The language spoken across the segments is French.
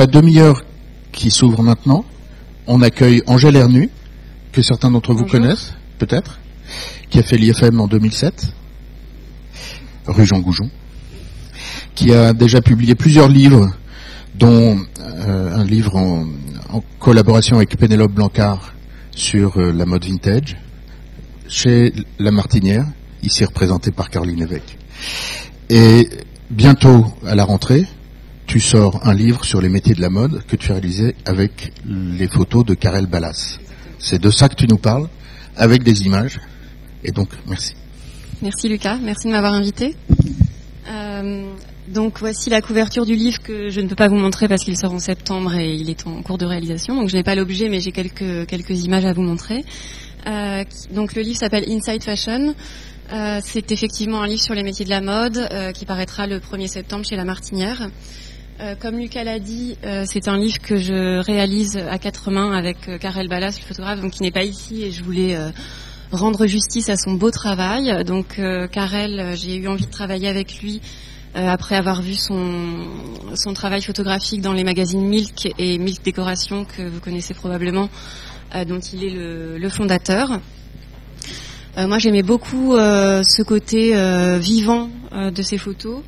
la demi-heure qui s'ouvre maintenant, on accueille Angèle Hernu, que certains d'entre vous connaissent, peut-être, qui a fait l'IFM en 2007, rue Jean Goujon, qui a déjà publié plusieurs livres, dont euh, un livre en, collaboration avec Pénélope Blancard sur euh, la mode vintage, chez La Martinière, ici représentée par Caroline Évêque. Et bientôt, à la rentrée, tu sors un livre sur les métiers de la mode que tu as réalisé avec les photos de Karel Ballas. C'est de ça que tu nous parles, avec des images. Et donc, merci. Merci Lucas, merci de m'avoir invité. Euh, donc voici la couverture du livre que je ne peux pas vous montrer parce qu'il sort en septembre et il est en cours de réalisation. Donc je n'ai pas l'objet, mais j'ai quelques quelques images à vous montrer. Euh, donc le livre s'appelle Inside Fashion. Euh, c'est effectivement un livre sur les métiers de la mode euh, qui paraîtra le 1er septembre chez La Martinière. Euh, comme Lucas l'a dit, euh, c'est un livre que je réalise à quatre mains avec euh, Karel Ballas, le photographe, donc qui n'est pas ici, et je voulais rendre justice à son beau travail. Donc Karel, j'ai eu envie de travailler avec lui après avoir vu son, son travail photographique dans les magazines Milk et Milk Décoration que vous connaissez probablement, dont il est le, le fondateur. moi, j'aimais beaucoup ce côté vivant de ses photos.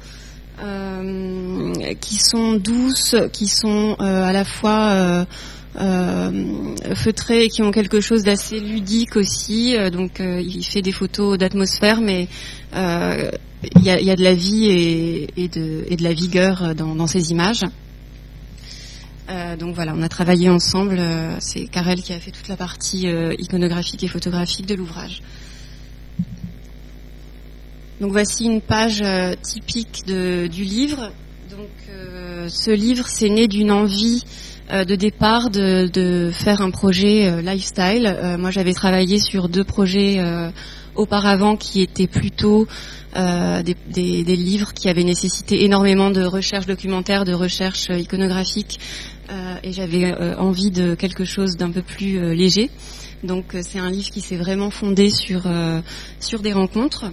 Euh, qui sont douces, qui sont euh, à la fois euh, feutrées et qui ont quelque chose d'assez ludique aussi. donc il fait des photos d'atmosphère, mais il y a, de la vie et, de, la vigueur dans, ces images. donc voilà, on a travaillé ensemble. C'est Karel qui a fait toute la partie iconographique et photographique de l'ouvrage. Donc voici une page euh, typique du livre. Donc euh, ce livre, c'est né d'une envie euh, de départ de, faire un projet lifestyle. moi, j'avais travaillé sur deux projets auparavant qui étaient plutôt des, livres qui avaient nécessité énormément de recherche documentaire, de recherche iconographique, et j'avais envie de quelque chose d'un peu plus léger. Donc c'est un livre qui s'est vraiment fondé sur des rencontres.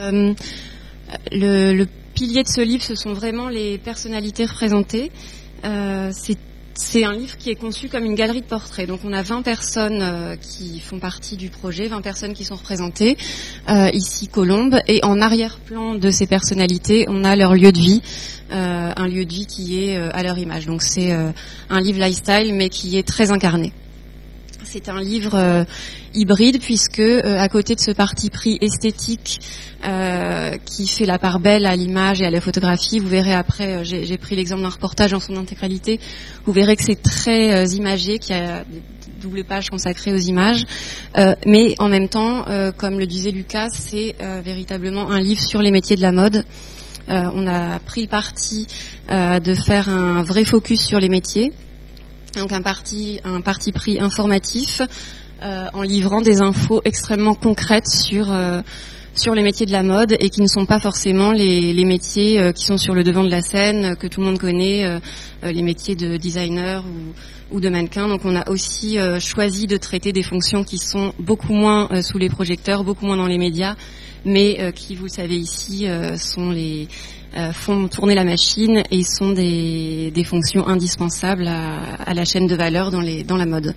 Euh, le, pilier de ce livre, ce sont vraiment les personnalités représentées. Euh, c'est un livre qui est conçu comme une galerie de portraits. Donc on a 20 personnes euh, qui font partie du projet, 20 personnes qui sont représentées, ici Colombe, et en arrière-plan de ces personnalités, on a leur lieu de vie, un lieu de vie qui est à leur image. Donc c'est un livre lifestyle, mais qui est très incarné. C'est un livre euh, hybride puisque euh, à côté de ce parti pris esthétique euh, qui fait la part belle à l'image et à la photographie, vous verrez après, j'ai pris l'exemple d'un reportage en son intégralité, vous verrez que c'est très imagé, qu'il y a double page consacrée aux images, mais en même temps, comme le disait Lucas, c'est véritablement un livre sur les métiers de la mode. on a pris parti de faire un vrai focus sur les métiers donc un parti, un parti pris informatif euh, en livrant des infos extrêmement concrètes sur euh, sur les métiers de la mode et qui ne sont pas forcément les, les métiers euh, qui sont sur le devant de la scène que tout le monde connaît, les métiers de designer ou, ou, de mannequin. Donc on a aussi choisi de traiter des fonctions qui sont beaucoup moins sous les projecteurs, beaucoup moins dans les médias, mais qui, vous le savez ici, sont les euh, font tourner la machine et sont des, des fonctions indispensables à, à, la chaîne de valeur dans, les, dans la mode.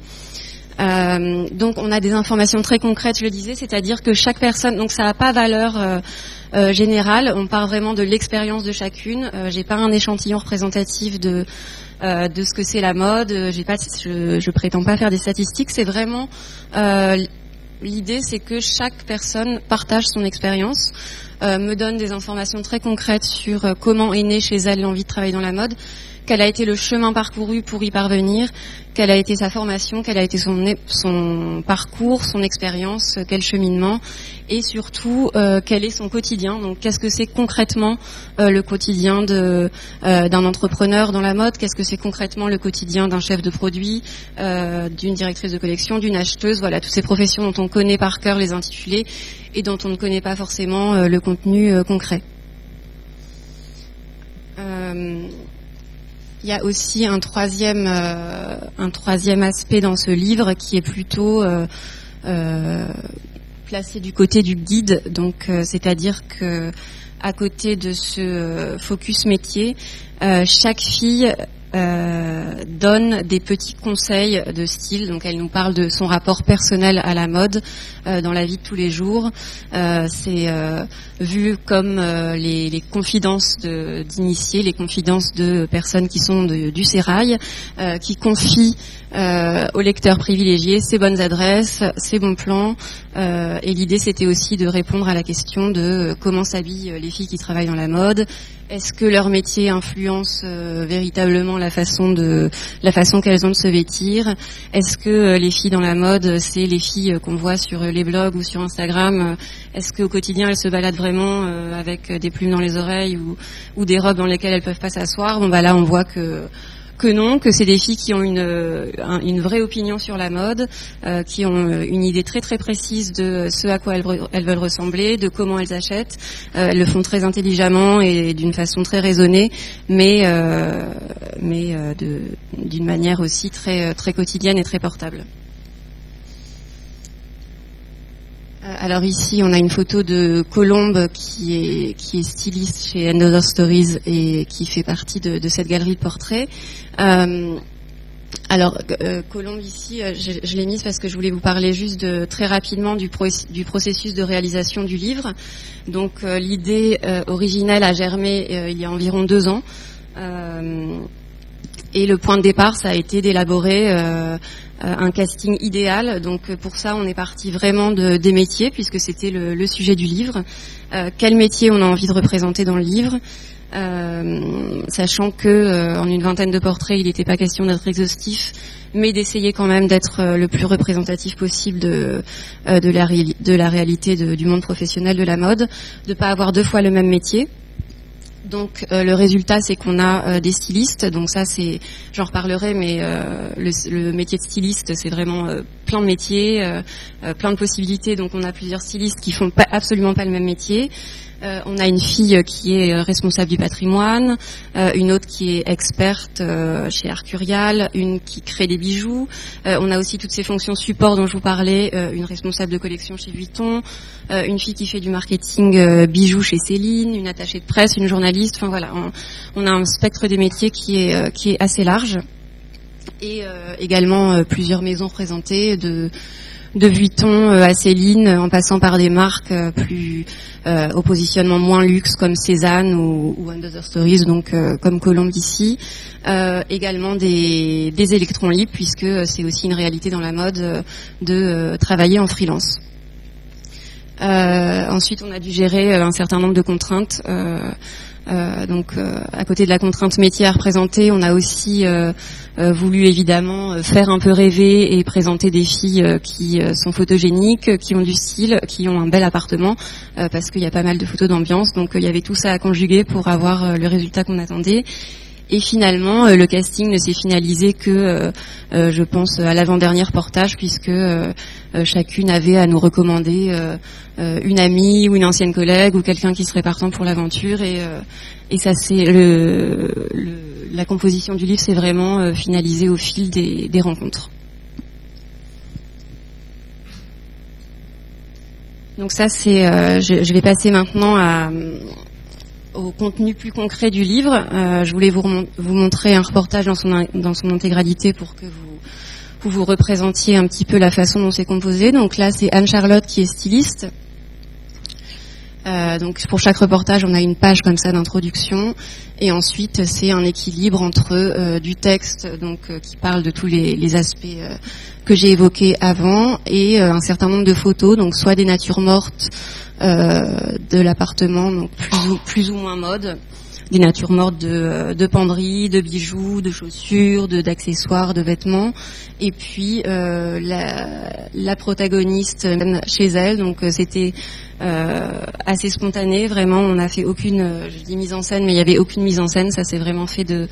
Euh, donc on a des informations très concrètes, je le disais, c'est-à-dire que chaque personne, donc ça n'a pas valeur euh, euh, générale, on parle vraiment de l'expérience de chacune. Euh, j'ai pas un échantillon représentatif de de ce que c'est la mode. Pas, je, je prétends pas faire des statistiques. C'est vraiment l'idée, c'est que chaque personne partage son expérience. Euh, me donne des informations très concrètes sur euh, comment est née chez elle l'envie de travailler dans la mode, quel a été le chemin parcouru pour y parvenir, quelle a été sa formation, quel a été son, parcours, son expérience, euh, quel cheminement, et surtout quel est son quotidien. Donc, qu'est-ce que c'est concrètement le quotidien d'un entrepreneur dans la mode? Qu'est-ce que c'est concrètement le quotidien d'un chef de produit, d'une directrice de collection, d'une acheteuse? Voilà, toutes ces professions dont on connaît par cœur les intitulés et dont on ne connaît pas forcément euh, le contenu euh, concret. Euh, il y a aussi un troisième, un troisième aspect dans ce livre qui est plutôt placé du côté du guide. Donc, c'est-à-dire que à côté de ce focus métier, chaque fille donne des petits conseils de style. Donc elle nous parle de son rapport personnel à la mode dans la vie de tous les jours. C'est vu comme les, les, confidences d'initiés, les confidences de personnes qui sont du sérail, qui confient euh, aux lecteurs privilégiés ses bonnes adresses, ses bons plans. Euh, et l'idée, c'était aussi de répondre à la question de euh, comment s'habillent les filles qui travaillent dans la mode. Est-ce que leur métier influence véritablement la façon de la façon qu'elles ont de se vêtir? Est-ce que les filles dans la mode, c'est les filles qu'on voit sur les blogs ou sur Instagram? Est-ce qu'au quotidien elles se baladent vraiment avec des plumes dans les oreilles ou, ou des robes dans lesquelles elles peuvent pas s'asseoir? Bon bah là, on voit que que non, que c'est des filles qui ont une, euh, une vraie opinion sur la mode, euh, qui ont euh, une idée très très précise de ce à quoi elles, veulent ressembler, de comment elles achètent. elles le font très intelligemment et d'une façon très raisonnée, mais mais d'une manière aussi très très quotidienne et très portable. Euh, alors ici, on a une photo de Colombe qui est, qui est styliste chez Another Stories et qui fait partie de, de cette galerie de portraits. Euh, alors, euh, Colombe ici, euh, je, l'ai mise parce que je voulais vous parler juste de, très rapidement du, processus de réalisation du livre. Donc, l'idée originelle a germé il y a environ deux ans. et le point de départ, ça a été d'élaborer euh, un casting idéal. Donc euh, pour ça, on est parti vraiment de, des métiers puisque c'était le, sujet du livre. Euh, quel métier on a envie de représenter dans le livre? Euh, sachant que en une vingtaine de portraits, il n'était pas question d'être exhaustif, mais d'essayer quand même d'être le plus représentatif possible de, de, la, de la réalité du monde professionnel de la mode, de pas avoir deux fois le même métier. Donc euh, le résultat, c'est qu'on a euh, des stylistes. Donc ça, c'est, j'en reparlerai, mais euh, le, métier de styliste, c'est vraiment plein de métiers, plein de possibilités. Donc on a plusieurs stylistes qui font absolument pas le même métier. Euh, on a une fille qui est euh, responsable du patrimoine, euh, une autre qui est experte chez Arcurial, une qui crée des bijoux. on a aussi toutes ces fonctions support dont je vous parlais, une responsable de collection chez Vuitton, une fille qui fait du marketing bijoux chez Céline, une attachée de presse, une journaliste. Enfin voilà, on, a un spectre des métiers qui est qui est assez large et également plusieurs maisons représentées de de Vuitton à Céline, en passant par des marques plus euh, au positionnement moins luxe comme Cézanne ou, ou Under Stories, donc euh, comme Colombe ici. Euh, également des, des électrons libres puisque c'est aussi une réalité dans la mode de travailler en freelance. ensuite, on a dû gérer un certain nombre de contraintes. Euh, donc, euh, à côté de la contrainte métier à représenter, on a aussi euh, voulu évidemment faire un peu rêver et présenter des filles qui sont photogéniques, qui ont du style, qui ont un bel appartement, parce qu'il y a pas mal de photos d'ambiance. Donc, il y avait tout ça à conjuguer pour avoir le résultat qu'on attendait. Et finalement, le casting ne s'est finalisé que, je pense, à l'avant-dernier reportage, puisque chacune avait à nous recommander euh, une amie ou une ancienne collègue ou quelqu'un qui serait partant pour l'aventure et, euh, ça c'est le, la composition du livre s'est vraiment euh, finalisée au fil des, rencontres. Donc ça c'est, je, vais passer maintenant à, au contenu plus concret du livre. je voulais vous, montrer un reportage dans son, dans son intégralité pour que vous vous vous représentiez un petit peu la façon dont c'est composé. Donc là, c'est Anne-Charlotte qui est styliste, euh, donc pour chaque reportage, on a une page comme ça d'introduction, et ensuite c'est un équilibre entre euh, du texte, donc euh, qui parle de tous les, aspects que j'ai évoqués avant, et un certain nombre de photos, donc soit des natures mortes de l'appartement, donc plus ou, plus ou moins mode, des natures mortes de, de penderies, de bijoux, de chaussures, d'accessoires, de vêtements, et puis la, la protagoniste chez elle, donc c'était euh, assez spontané. Vraiment, on n'a fait aucune, euh, je dis mise en scène, mais il y avait aucune mise en scène. Ça s'est vraiment fait de,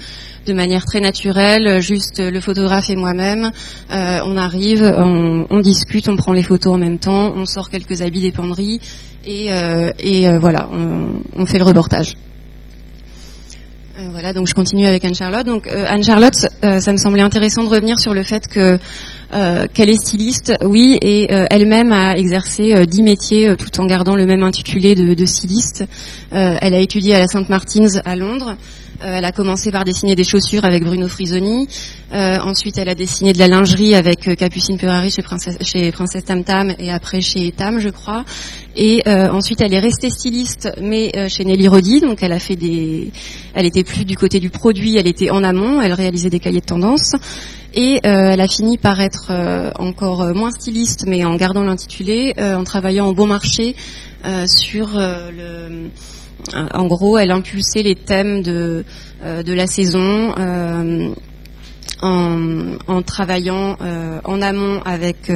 de manière très naturelle. Juste le photographe et moi-même. Euh, on arrive, on, on, discute, on prend les photos en même temps, on sort quelques habits des penderies et, et voilà, on, on fait le reportage. Euh, voilà, donc je continue avec Anne-Charlotte. Donc euh, Anne-Charlotte, euh, ça me semblait intéressant de revenir sur le fait que qu'elle est styliste, oui, et elle-même a exercé dix métiers tout en gardant le même intitulé de, de styliste. elle a étudié à la Sainte Martins à Londres. Euh, elle a commencé par dessiner des chaussures avec Bruno Frisoni. Euh, ensuite, elle a dessiné de la lingerie avec euh, Capucine Ferrari chez Princesse, chez Tam Tam et après chez Tam, je crois. Et ensuite, elle est restée styliste, mais chez Nelly Rodi. Donc, elle a fait des, elle était plus du côté du produit, elle était en amont. Elle réalisait des cahiers de tendance. Et elle a fini par être encore moins styliste, mais en gardant l'intitulé, en travaillant au bon marché sur le euh, en gros, elle impulsait les thèmes de, euh, la saison euh, en, en, travaillant en amont avec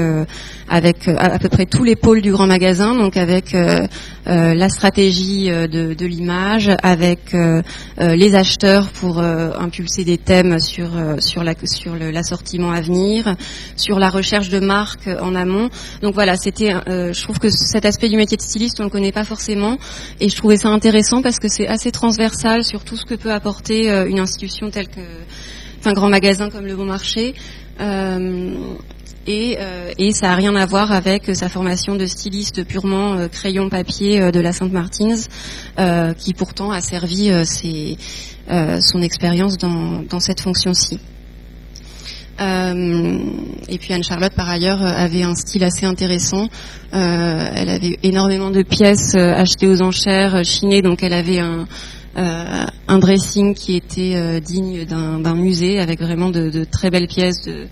avec à, peu près tous les pôles du grand magasin, donc avec la stratégie de, de l'image, avec les acheteurs pour impulser des thèmes sur sur la sur l'assortiment à venir, sur la recherche de marques en amont. Donc voilà, c'était je trouve que cet aspect du métier de styliste on le connaît pas forcément et je trouvais ça intéressant parce que c'est assez transversal sur tout ce que peut apporter une institution telle que un grand magasin comme le Bon Marché. Euh, et, euh, et, ça n'a rien à voir avec sa formation de styliste purement euh, crayon papier de la Sainte-Martins, qui pourtant a servi son expérience dans, dans, cette fonction-ci. et puis Anne-Charlotte, par ailleurs, avait un style assez intéressant. elle avait énormément de pièces achetées aux enchères, chinées, donc elle avait un, un dressing qui était euh, digne d'un musée avec vraiment de, de, très belles pièces de,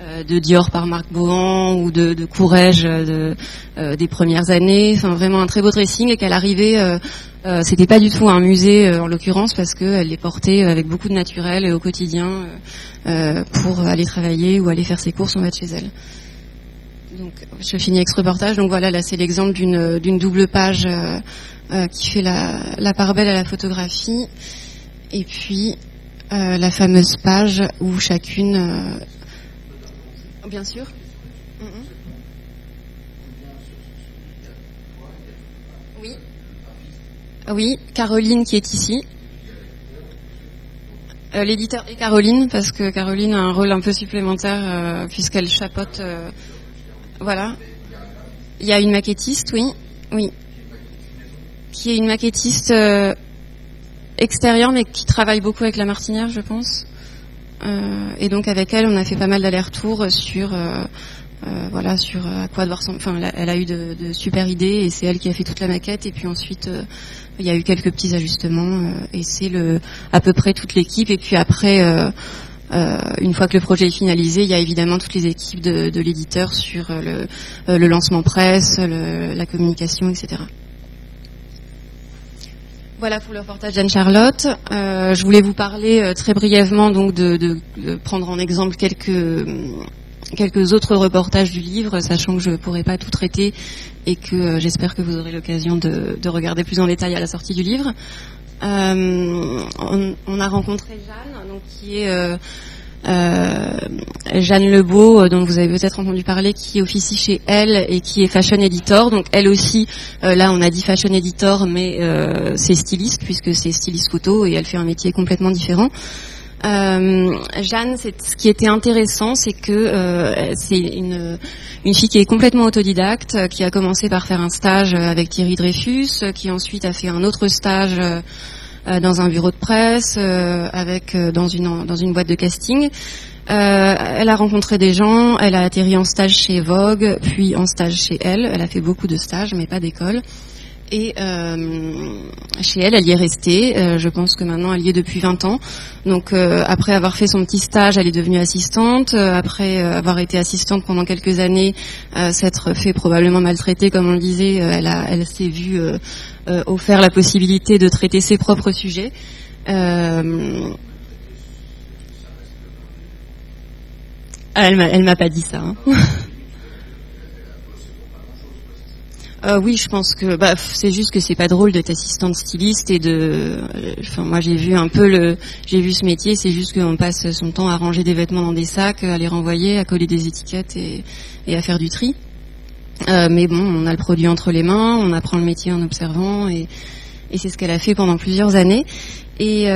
euh, de Dior par Marc Bohan ou de, de Courrèges de, des premières années. Enfin, vraiment un très beau dressing et qu'elle arrivait. C'était pas du tout un musée en l'occurrence parce qu'elle les portait avec beaucoup de naturel et au quotidien pour aller travailler ou aller faire ses courses en bas chez elle. Donc, je finis avec ce reportage. Donc voilà, là c'est l'exemple d'une double page euh, qui fait la, part belle à la photographie, et puis euh, la fameuse page où chacune, euh, bien sûr. Mm-hmm. Oui. Oui, Caroline qui est ici. L'éditeur est Caroline parce que Caroline a un rôle un peu supplémentaire puisqu'elle chapote. Voilà. Il y a une maquettiste, oui, oui qui est une maquettiste euh, extérieure, mais qui travaille beaucoup avec la Martinière, je pense. Euh, et donc avec elle, on a fait pas mal d'allers-retours sur, euh, voilà, sur à quoi devoir. Enfin, elle a eu de, de, super idées et c'est elle qui a fait toute la maquette. Et puis ensuite, il y a eu quelques petits ajustements et c'est le à peu près toute l'équipe. Et puis après. Une fois que le projet est finalisé, il y a évidemment toutes les équipes de, de l'éditeur sur le, le, lancement presse, le, la communication, etc. Voilà pour le reportage d'Anne-Charlotte. Euh, je voulais vous parler euh, très brièvement donc de, de, de, prendre en exemple quelques quelques autres reportages du livre, sachant que je ne pourrai pas tout traiter et que euh, j'espère que vous aurez l'occasion de, de, regarder plus en détail à la sortie du livre. Euh, on, a rencontré Jeanne, donc qui est euh, Jeanne Lebeau, euh, dont vous avez peut-être entendu parler, qui officie chez elle et qui est fashion editor. Donc elle aussi, euh, là on a dit fashion editor, mais c'est styliste puisque c'est styliste photo et elle fait un métier complètement différent. Jeanne, ce qui était intéressant, c'est que c'est une, fille qui est complètement autodidacte, qui a commencé par faire un stage avec Thierry Dreyfus, qui ensuite a fait un autre stage euh, dans un bureau de presse, euh, avec euh, dans une dans une boîte de casting. elle a rencontré des gens, elle a atterri en stage chez Vogue, puis en stage chez elle. Elle a fait beaucoup de stages, mais pas d'école. Et euh, chez elle, elle y est restée. Euh, je pense que maintenant, elle y est depuis 20 ans. Donc, euh, après avoir fait son petit stage, elle est devenue assistante. après avoir été assistante pendant quelques années, s'être fait probablement maltraiter, comme on le disait, elle, elle s'est vue offert la possibilité de traiter ses propres sujets. elle m'a pas dit ça. Hein. Euh, oui, je pense que bah, c'est juste que c'est pas drôle d'être assistante styliste et de. Euh, enfin, moi j'ai vu un peu le, j'ai vu ce métier. C'est juste qu'on passe son temps à ranger des vêtements dans des sacs, à les renvoyer, à coller des étiquettes et, à faire du tri. Euh, mais bon, on a le produit entre les mains, on apprend le métier en observant et, c'est ce qu'elle a fait pendant plusieurs années. Et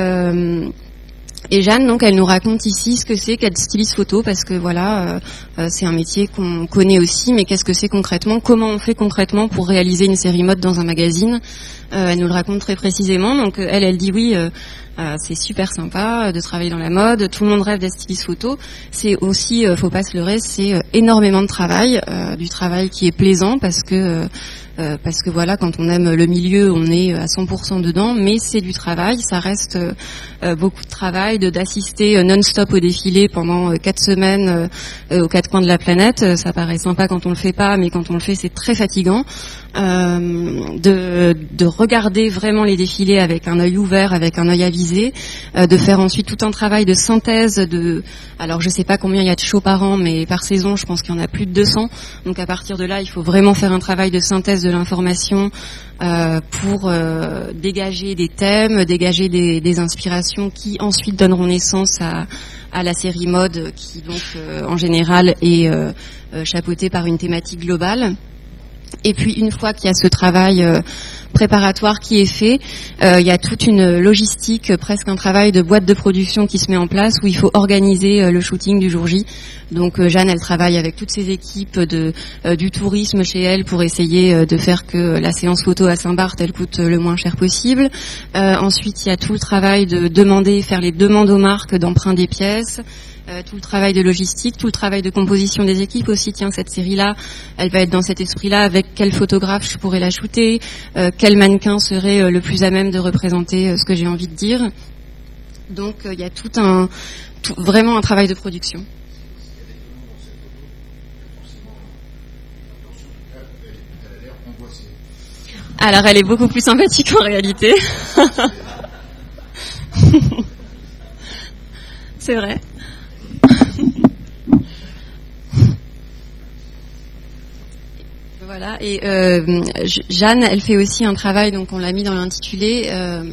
Et Jeanne, donc, elle nous raconte ici ce que c'est qu'être styliste photo, parce que voilà, c'est un métier qu'on connaît aussi, mais qu'est-ce que c'est concrètement Comment on fait concrètement pour réaliser une série mode dans un magazine Elle nous le raconte très précisément. Donc, elle, elle dit oui. c'est super sympa de travailler dans la mode. Tout le monde rêve d'être styliste photo. C'est aussi, faut pas se leurrer, c'est énormément de travail, du travail qui est plaisant parce que euh, parce que voilà, quand on aime le milieu, on est à 100% dedans, mais c'est du travail, ça reste euh, beaucoup de travail, de d'assister euh, non-stop au défilé pendant quatre semaines aux quatre coins de la planète. Ça paraît sympa quand on le fait pas, mais quand on le fait, c'est très fatigant. de, de regarder vraiment les défilés avec un œil ouvert, avec un œil avisé, de faire ensuite tout un travail de synthèse de, alors je sais pas combien il y a de shows par an, mais par saison, je pense qu'il y en a plus de 200. Donc à partir de là, il faut vraiment faire un travail de synthèse de l'information euh, pour euh, dégager des thèmes, dégager des, inspirations qui ensuite donneront naissance à, la série mode qui donc euh, en général est chapeautée par une thématique globale. Et puis une fois qu'il y a ce travail euh, préparatoire qui est fait, euh, il y a toute une logistique, presque un travail de boîte de production qui se met en place où il faut organiser euh, le shooting du jour J. Donc Jeanne, elle travaille avec toutes ses équipes du tourisme chez elle pour essayer de faire que la séance photo à Saint-Barth, elle coûte le moins cher possible. ensuite, il y a tout le travail de demander, faire les demandes aux marques d'emprunt des pièces. Euh, tout le travail de logistique, tout le travail de composition des équipes aussi. Tiens, cette série-là, elle va être dans cet esprit-là. Avec quel photographe je pourrais la shooter euh, Quel mannequin serait euh, le plus à même de représenter ce que j'ai envie de dire Donc, il y a tout un, vraiment un travail de production. Alors, elle est beaucoup plus sympathique en réalité. C'est vrai. Voilà. Et euh, Jeanne, elle fait aussi un travail, donc on l'a mis dans l'intitulé, euh,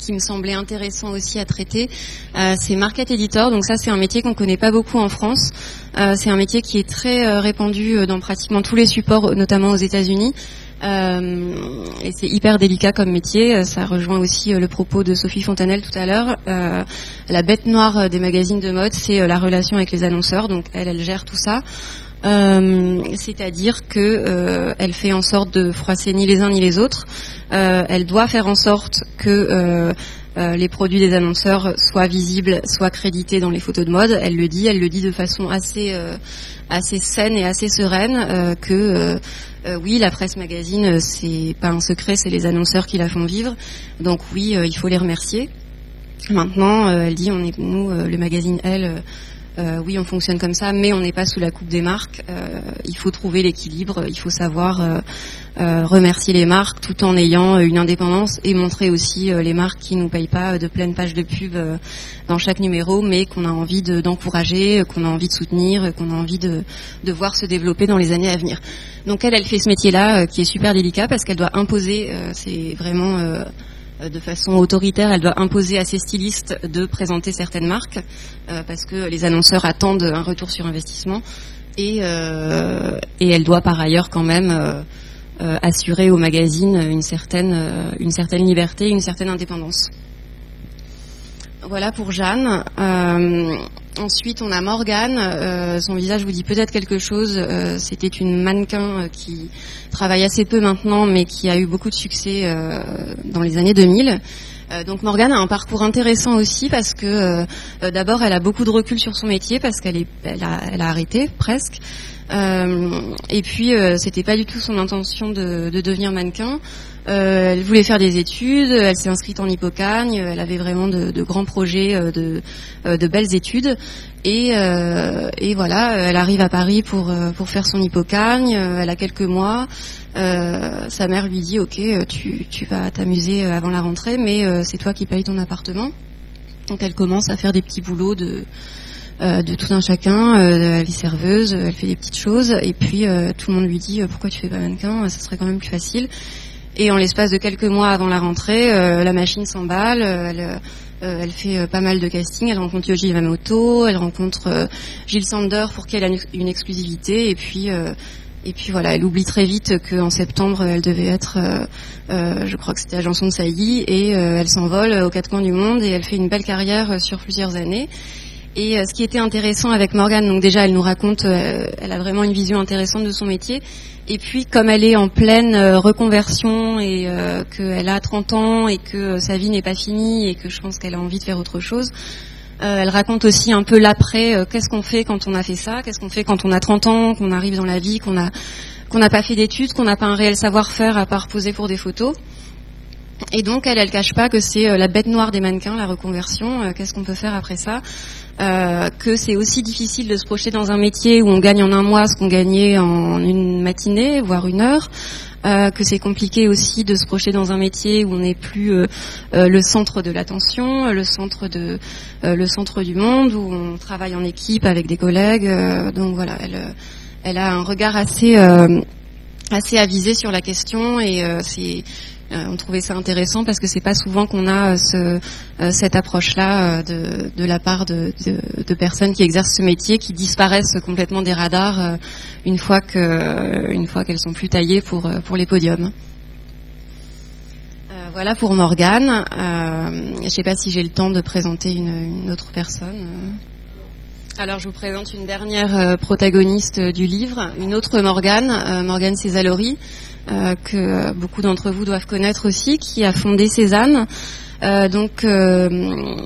qui me semblait intéressant aussi à traiter. Euh, c'est market editor. Donc ça, c'est un métier qu'on connaît pas beaucoup en France. c'est un métier qui est très répandu dans pratiquement tous les supports, notamment aux États-Unis. et c'est hyper délicat comme métier. Ça rejoint aussi le propos de Sophie Fontanelle tout à l'heure. la bête noire des magazines de mode, c'est la relation avec les annonceurs. Donc elle, elle gère tout ça. Euh, c'est-à-dire que euh, elle fait en sorte de froisser ni les uns ni les autres. Euh, elle doit faire en sorte que les produits des annonceurs soient visibles, soient crédités dans les photos de mode. Elle le dit, elle le dit de façon assez assez saine et assez sereine que oui, la presse magazine, c'est pas un secret, c'est les annonceurs qui la font vivre. Donc oui, il faut les remercier. Maintenant, elle dit, on est nous, le magazine, elle euh, oui, on fonctionne comme ça, mais on n'est pas sous la coupe des marques. Euh, il faut trouver l'équilibre, il faut savoir euh, remercier les marques tout en ayant une indépendance et montrer aussi les marques qui nous payent pas de pleines pages de pub dans chaque numéro, mais qu'on a envie d'encourager, qu'on a envie de soutenir, qu'on a envie de, de, voir se développer dans les années à venir. Donc elle, elle fait ce métier-là qui est super délicat parce qu'elle doit imposer, c'est vraiment euh, de façon autoritaire, elle doit imposer à ses stylistes de présenter certaines marques euh, parce que les annonceurs attendent un retour sur investissement et, euh, elle doit par ailleurs quand même assurer au magazine une certaine, une certaine liberté, une certaine indépendance. Voilà pour Jeanne. Ensuite, on a Morgane. Euh, son visage vous dit peut-être quelque chose. Euh, c'était une mannequin euh, qui travaille assez peu maintenant, mais qui a eu beaucoup de succès dans les années 2000. donc Morgane a un parcours intéressant aussi parce que d'abord elle a beaucoup de recul sur son métier parce qu'elle elle a, elle a arrêté presque. Et puis c'était pas du tout son intention de, de devenir mannequin. Euh, elle voulait faire des études, elle s'est inscrite en Hippocagne, elle avait vraiment de, grands projets, euh, de, euh, de, belles études. Et, et, voilà, elle arrive à Paris pour, pour faire son Hippocagne, elle a quelques mois. sa mère lui dit, ok, tu, tu vas t'amuser avant la rentrée, mais c'est toi qui payes ton appartement. Donc elle commence à faire des petits boulots de, de tout un chacun. elle est serveuse, elle fait des petites choses, et puis tout le monde lui dit pourquoi tu fais pas mannequin, ça serait quand même plus facile. Et en l'espace de quelques mois avant la rentrée, euh, la machine s'emballe. Euh, elle, euh, elle, fait pas mal de casting. Elle rencontre Yoji Yamamoto. Elle rencontre Gilles Sander pour qui elle a une exclusivité. Et puis Et puis voilà, elle oublie très vite qu'en septembre, elle devait être, je crois que c'était à Janson de Sailly, et elle s'envole aux quatre coins du monde et elle fait une belle carrière sur plusieurs années. Et ce qui était intéressant avec Morgane, donc déjà elle nous raconte, elle a vraiment une vision intéressante de son métier. Et puis comme elle est en pleine reconversion et qu'elle a 30 ans et que sa vie n'est pas finie et que je pense qu'elle a envie de faire autre chose, euh, elle raconte aussi un peu l'après, euh, qu'est-ce qu'on fait quand on a fait ça, qu'est-ce qu'on fait quand on a 30 ans, qu'on arrive dans la vie, qu'on a qu'on n'a pas fait d'études, qu'on n'a pas un réel savoir-faire à part poser pour des photos. Et donc elle, elle cache pas que c'est euh, la bête noire des mannequins, la reconversion. Qu'est-ce qu'on peut faire après ça Que c'est aussi difficile de se projeter dans un métier où on gagne en un mois ce qu'on gagnait en une matinée, voire une heure. Euh, que c'est compliqué aussi de se projeter dans un métier où on n'est plus euh, euh, le centre de l'attention, le centre de le centre du monde, où on travaille en équipe avec des collègues. donc voilà, elle, elle a un regard assez assez avisé sur la question et c'est euh, on trouvait ça intéressant parce que c'est pas souvent qu'on a euh, ce, euh, cette approche-là de, de, la part de, de, de, personnes qui exercent ce métier, qui disparaissent complètement des radars une fois que, une fois qu'elles sont plus taillées pour pour les podiums. voilà pour Morgane. Je ne sais pas si j'ai le temps de présenter une, une autre personne. Alors je vous présente une dernière protagoniste du livre, une autre Morgane, Morgane Césalori. Euh, que beaucoup d'entre vous doivent connaître aussi, qui a fondé Cézanne. Euh, euh,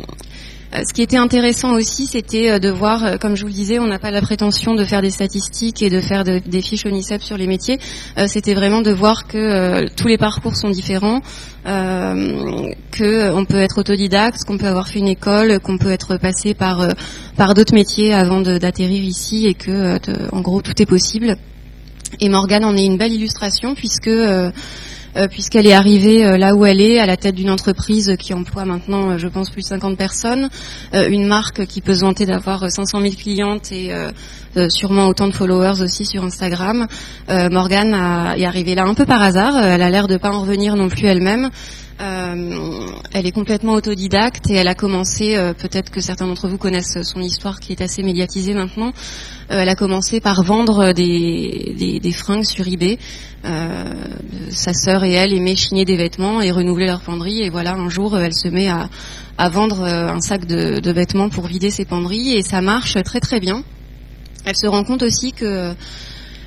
ce qui était intéressant aussi, c'était de voir, comme je vous le disais, on n'a pas la prétention de faire des statistiques et de faire des fiches ONICEP sur les métiers. c'était vraiment de voir que tous les parcours sont différents, euh, que peut être autodidacte, qu'on peut avoir fait une école, qu'on peut être passé par par d'autres métiers avant d'atterrir ici, et que, en gros, tout est possible. Et Morgane en est une belle illustration puisque euh, euh, puisqu'elle est arrivée euh, là où elle est, à la tête d'une entreprise qui emploie maintenant, je pense, plus de 50 personnes, une marque qui peut se vanter d'avoir 500 000 clientes et sûrement autant de followers aussi sur Instagram. Morgane est arrivée là un peu par hasard. Elle a l'air de pas en revenir non plus elle-même. Euh, elle est complètement autodidacte et elle a commencé, euh, peut-être que certains d'entre vous connaissent son histoire qui est assez médiatisée maintenant, euh, elle a commencé par vendre des, fringues sur eBay. sa sœur et elle aimaient chiner des vêtements et renouveler leur penderie et voilà, un jour elle se met à, à vendre un sac de, de vêtements pour vider ses penderies et ça marche très très bien. Elle se rend compte aussi que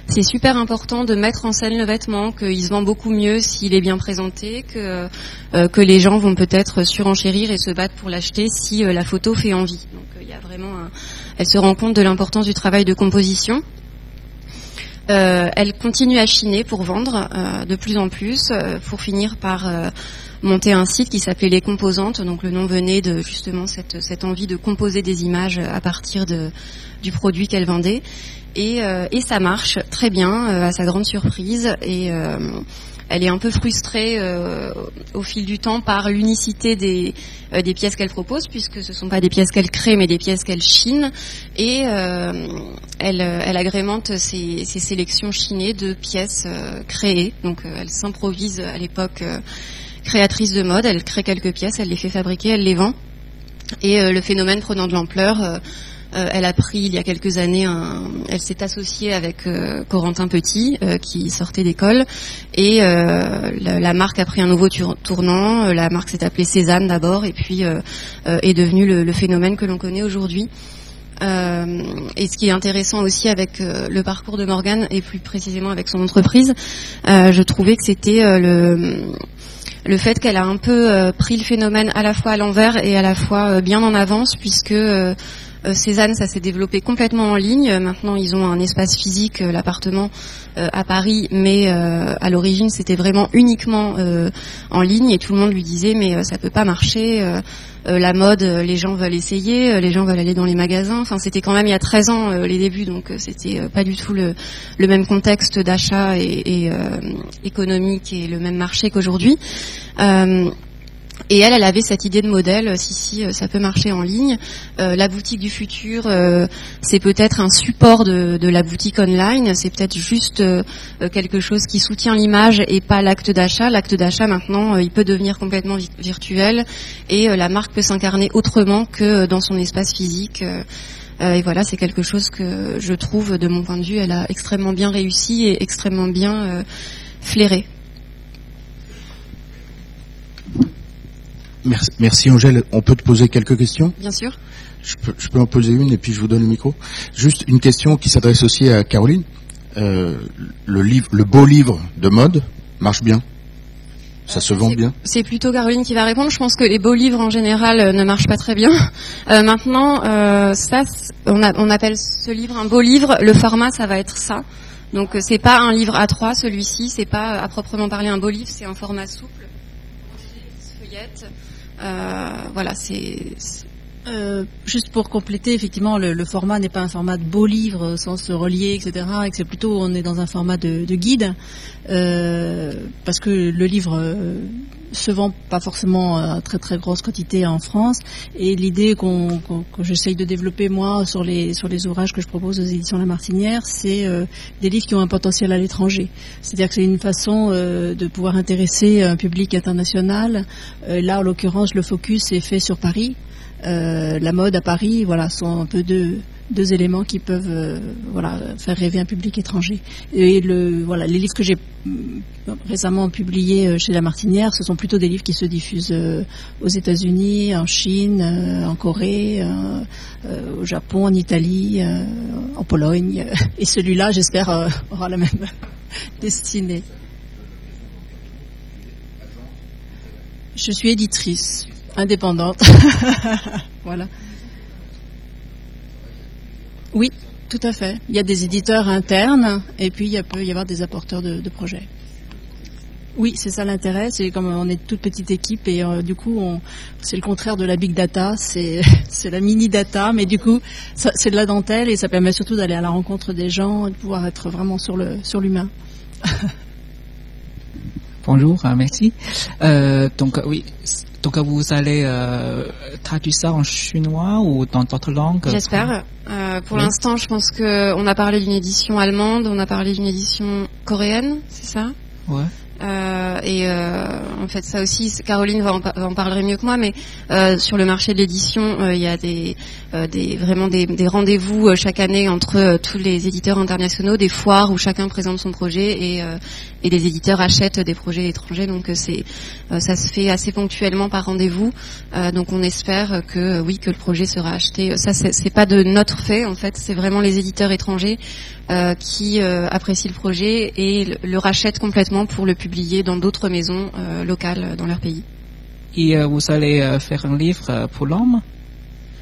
c'est super important de mettre en scène le vêtement, qu'il se vend beaucoup mieux s'il est bien présenté, que, euh, que les gens vont peut-être surenchérir et se battre pour l'acheter si euh, la photo fait envie. Donc euh, il y a vraiment, elle se rend compte de l'importance du travail de composition. elle continue à chiner pour vendre de plus en plus, pour finir par monter un site qui s'appelait Les Composantes. Donc le nom venait de justement cette, cette envie de composer des images à partir de, du produit qu'elle vendait. Euh, et, ça marche très bien, euh, à sa grande surprise. Et euh, elle est un peu frustrée au fil du temps par l'unicité des, des pièces qu'elle propose, puisque ce ne sont pas des pièces qu'elle crée, mais des pièces qu'elle chine. Et elle, elle, agrémente ses, ses, sélections chinées de pièces créées. Donc elle s'improvise à l'époque créatrice de mode. Elle crée quelques pièces, elle les fait fabriquer, elle les vend. Et le phénomène prenant de l'ampleur euh, elle a pris il y a quelques années, un, elle s'est associée avec euh, Corentin Petit euh, qui sortait d'école et la, marque a pris un nouveau tournant. La marque s'est appelée Cézanne d'abord et puis est devenue le, phénomène que l'on connaît aujourd'hui. et ce qui est intéressant aussi avec le parcours de Morgane et plus précisément avec son entreprise, je trouvais que c'était le le fait qu'elle a un peu pris le phénomène à la fois à l'envers et à la fois bien en avance puisque euh, Cézanne, ça s'est développé complètement en ligne. Maintenant, ils ont un espace physique, euh, l'appartement euh, à Paris, mais à l'origine, c'était vraiment uniquement en ligne et tout le monde lui disait mais ça peut pas marcher. la mode, les gens veulent essayer, les gens veulent aller dans les magasins. Enfin, c'était quand même il y a 13 ans les débuts, donc c'était pas du tout le, même contexte d'achat et, économique et le même marché qu'aujourd'hui. Et elle, elle avait cette idée de modèle, euh, si si, euh, ça peut marcher en ligne. Euh, la boutique du futur, c'est peut-être un support de, la boutique online, c'est peut-être juste quelque chose qui soutient l'image et pas l'acte d'achat. L'acte d'achat, maintenant, il peut devenir complètement virtuel et la marque peut s'incarner autrement que dans son espace physique. et voilà, c'est quelque chose que je trouve, de mon point de vue, elle a extrêmement bien réussi et extrêmement bien flairé. Merci, merci Angèle. On peut te poser quelques questions? Bien sûr. Je peux, je peux en poser une et puis je vous donne le micro. Juste une question qui s'adresse aussi à Caroline. Euh, le livre, le beau livre de mode marche bien? Ça se vend bien? C'est plutôt Caroline qui va répondre. Je pense que les beaux livres en général euh, ne marchent pas très bien. Euh, maintenant, euh, ça, on, a, on, appelle ce livre un beau livre. Le format, ça va être ça. Donc, euh, c'est pas un livre A3, celui-ci. C'est pas à proprement parler un beau livre. C'est un format souple. Euh, voilà, c'est euh, juste pour compléter, effectivement, le, format n'est pas un format de beau livre sans se relier, etc. Et c'est plutôt, on est dans un format de, de guide, euh, parce que le livre euh, se vend pas forcément à très très grosse quantité en France. Et l'idée qu'on, qu'on, que j'essaye de développer moi sur les sur les ouvrages que je propose aux éditions La Martinière, c'est euh, des livres qui ont un potentiel à l'étranger. C'est-à-dire que c'est une façon euh, de pouvoir intéresser un public international. Euh, là, en l'occurrence, le focus est fait sur Paris. Euh, la mode à Paris, voilà, sont un peu deux, deux éléments qui peuvent euh, voilà, faire rêver un public étranger. Et le, voilà, les livres que j'ai récemment publiés euh, chez La Martinière, ce sont plutôt des livres qui se diffusent euh, aux États-Unis, en Chine, euh, en Corée, euh, au Japon, en Italie, en Pologne. Et celui-là, j'espère, aura la même destinée. Je suis éditrice indépendante. voilà. Oui, tout à fait. Il y a des éditeurs internes et puis il peut y avoir des apporteurs de, projets. Oui, c'est ça l'intérêt. C'est comme on est toute petite équipe et euh, du coup, c'est le contraire de la big data. C'est la mini data, mais du coup, c'est de la dentelle et ça permet surtout d'aller à la rencontre des gens, et de pouvoir être vraiment sur l'humain. Bonjour, merci. Euh, donc oui, donc vous allez euh, traduire ça en chinois ou dans d'autres langues? J'espère. Euh, pour oui. l'instant, je pense qu'on a parlé d'une édition allemande, on a parlé d'une édition coréenne, c'est ça? Ouais. Euh, et euh, en fait, ça aussi, Caroline va en, va en parler mieux que moi, mais euh, sur le marché de l'édition, il y a des, des vraiment des, des rendez-vous chaque année entre tous les éditeurs internationaux, des foires où chacun présente son projet et, et les éditeurs achètent des projets étrangers. Donc c'est ça se fait assez ponctuellement par rendez-vous. donc on espère que oui que le projet sera acheté. Ça c'est pas de notre fait en fait, c'est vraiment les éditeurs étrangers euh, qui euh, apprécient le projet et le, le, rachètent complètement pour le publier dans d'autres maisons euh, locales dans leur pays. Et vous allez faire un livre pour l'homme?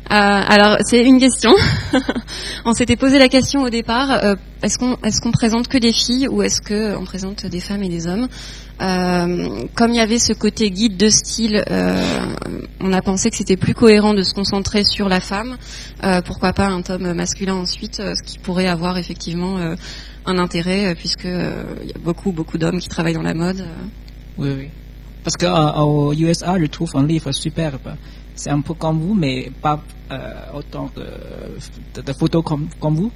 Alors c'est une question. on s'était posé la question au départ est-ce qu'on est-ce qu'on présente que des filles ou est-ce que on présente des femmes et des hommes? Euh, comme il y avait ce côté guide de style, euh, on a pensé que c'était plus cohérent de se concentrer sur la femme. Euh, pourquoi pas un tome masculin ensuite, ce qui pourrait avoir effectivement un intérêt puisque il y a beaucoup beaucoup d'hommes qui travaillent dans la mode. Oui, oui. Parce qu'au USA, je trouve un livre superbe. C'est un peu comme vous, mais pas autant de, photos comme, comme vous.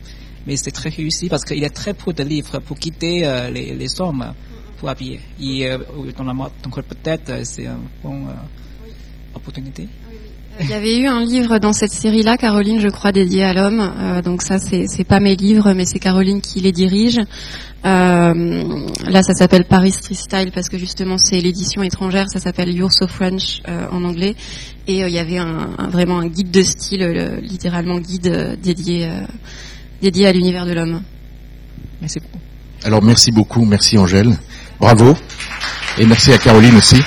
Mais c'est très réussi parce qu'il y a très peu de livres pour quitter les, les hommes pour habiller. Et euh, dans la mode, donc peut-être c'est une bonne euh, opportunité. Il y avait eu un livre dans cette série-là, Caroline, je crois, dédié à l'homme. Euh, donc ça, c'est pas mes livres, mais c'est Caroline qui les dirige. Euh, là, ça s'appelle Paris Street Style parce que justement, c'est l'édition étrangère. Ça s'appelle You're So French euh, en anglais. Et il y avait un, un, vraiment un guide de style, littéralement guide dédié dédié à l'univers de l'homme. Merci beaucoup. Alors merci beaucoup, merci Angèle. Bravo. Et merci à Caroline aussi.